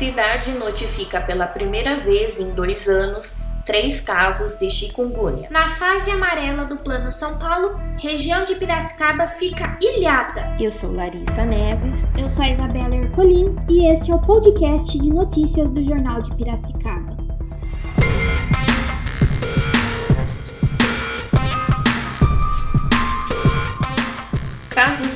Cidade notifica pela primeira vez em dois anos três casos de chikungunya. Na fase amarela do Plano São Paulo, região de Piracicaba fica ilhada. Eu sou Larissa Neves. Eu sou a Isabela Ercolim e este é o podcast de notícias do Jornal de Piracicaba.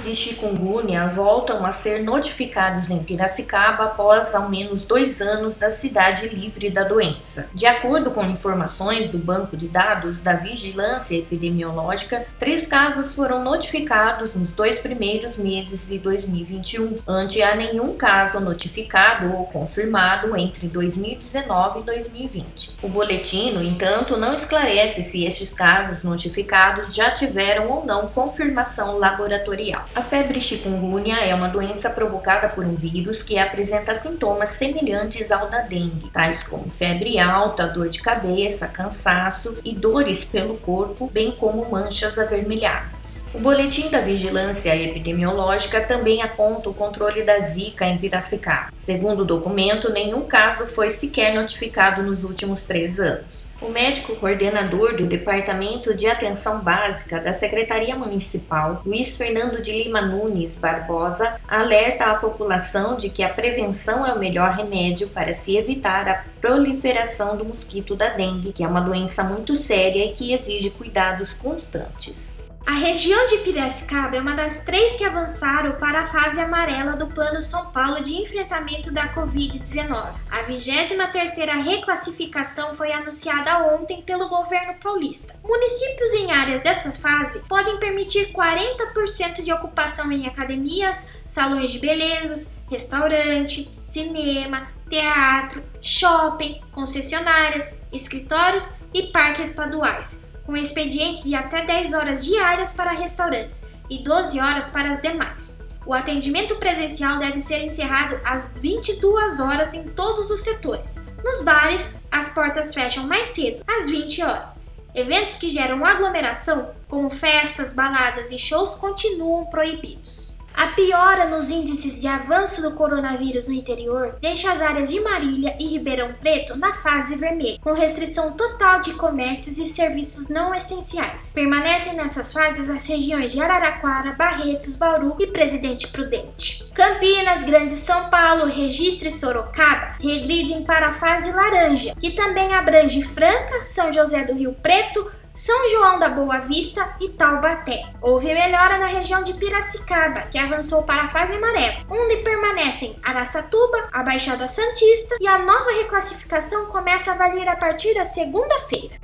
De chikungunya voltam a ser notificados em Piracicaba após ao menos dois anos da cidade livre da doença. De acordo com informações do Banco de Dados da Vigilância Epidemiológica, três casos foram notificados nos dois primeiros meses de 2021, ante a nenhum caso notificado ou confirmado entre 2019 e 2020. O boletim, no entanto, não esclarece se estes casos notificados já tiveram ou não confirmação laboratorial a febre chikungunya é uma doença provocada por um vírus que apresenta sintomas semelhantes ao da dengue, tais como febre alta, dor de cabeça, cansaço e dores pelo corpo, bem como manchas avermelhadas. O boletim da Vigilância Epidemiológica também aponta o controle da Zika em Piracicaba. Segundo o documento, nenhum caso foi sequer notificado nos últimos três anos. O médico coordenador do Departamento de Atenção Básica da Secretaria Municipal, Luiz Fernando de Lima Nunes Barbosa alerta a população de que a prevenção é o melhor remédio para se evitar a proliferação do mosquito da dengue, que é uma doença muito séria e que exige cuidados constantes. A região de Piracicaba é uma das três que avançaram para a fase amarela do Plano São Paulo de enfrentamento da Covid-19. A 23ª reclassificação foi anunciada ontem pelo governo paulista. Municípios em áreas dessa fase podem permitir 40% de ocupação em academias, salões de belezas, restaurante, cinema, teatro, shopping, concessionárias, escritórios e parques estaduais com expedientes de até 10 horas diárias para restaurantes e 12 horas para as demais. O atendimento presencial deve ser encerrado às 22 horas em todos os setores. Nos bares, as portas fecham mais cedo, às 20 horas. Eventos que geram aglomeração, como festas, baladas e shows, continuam proibidos. A piora nos índices de avanço do coronavírus no interior deixa as áreas de Marília e Ribeirão Preto na fase vermelha, com restrição total de comércios e serviços não essenciais. Permanecem nessas fases as regiões de Araraquara, Barretos, Bauru e Presidente Prudente. Campinas, Grande São Paulo, Registro e Sorocaba regridem para a fase laranja, que também abrange Franca, São José do Rio Preto, são João da Boa Vista e Taubaté. Houve melhora na região de Piracicaba, que avançou para a fase amarela, onde permanecem Araçatuba, a Baixada Santista e a nova reclassificação começa a valer a partir da segunda-feira.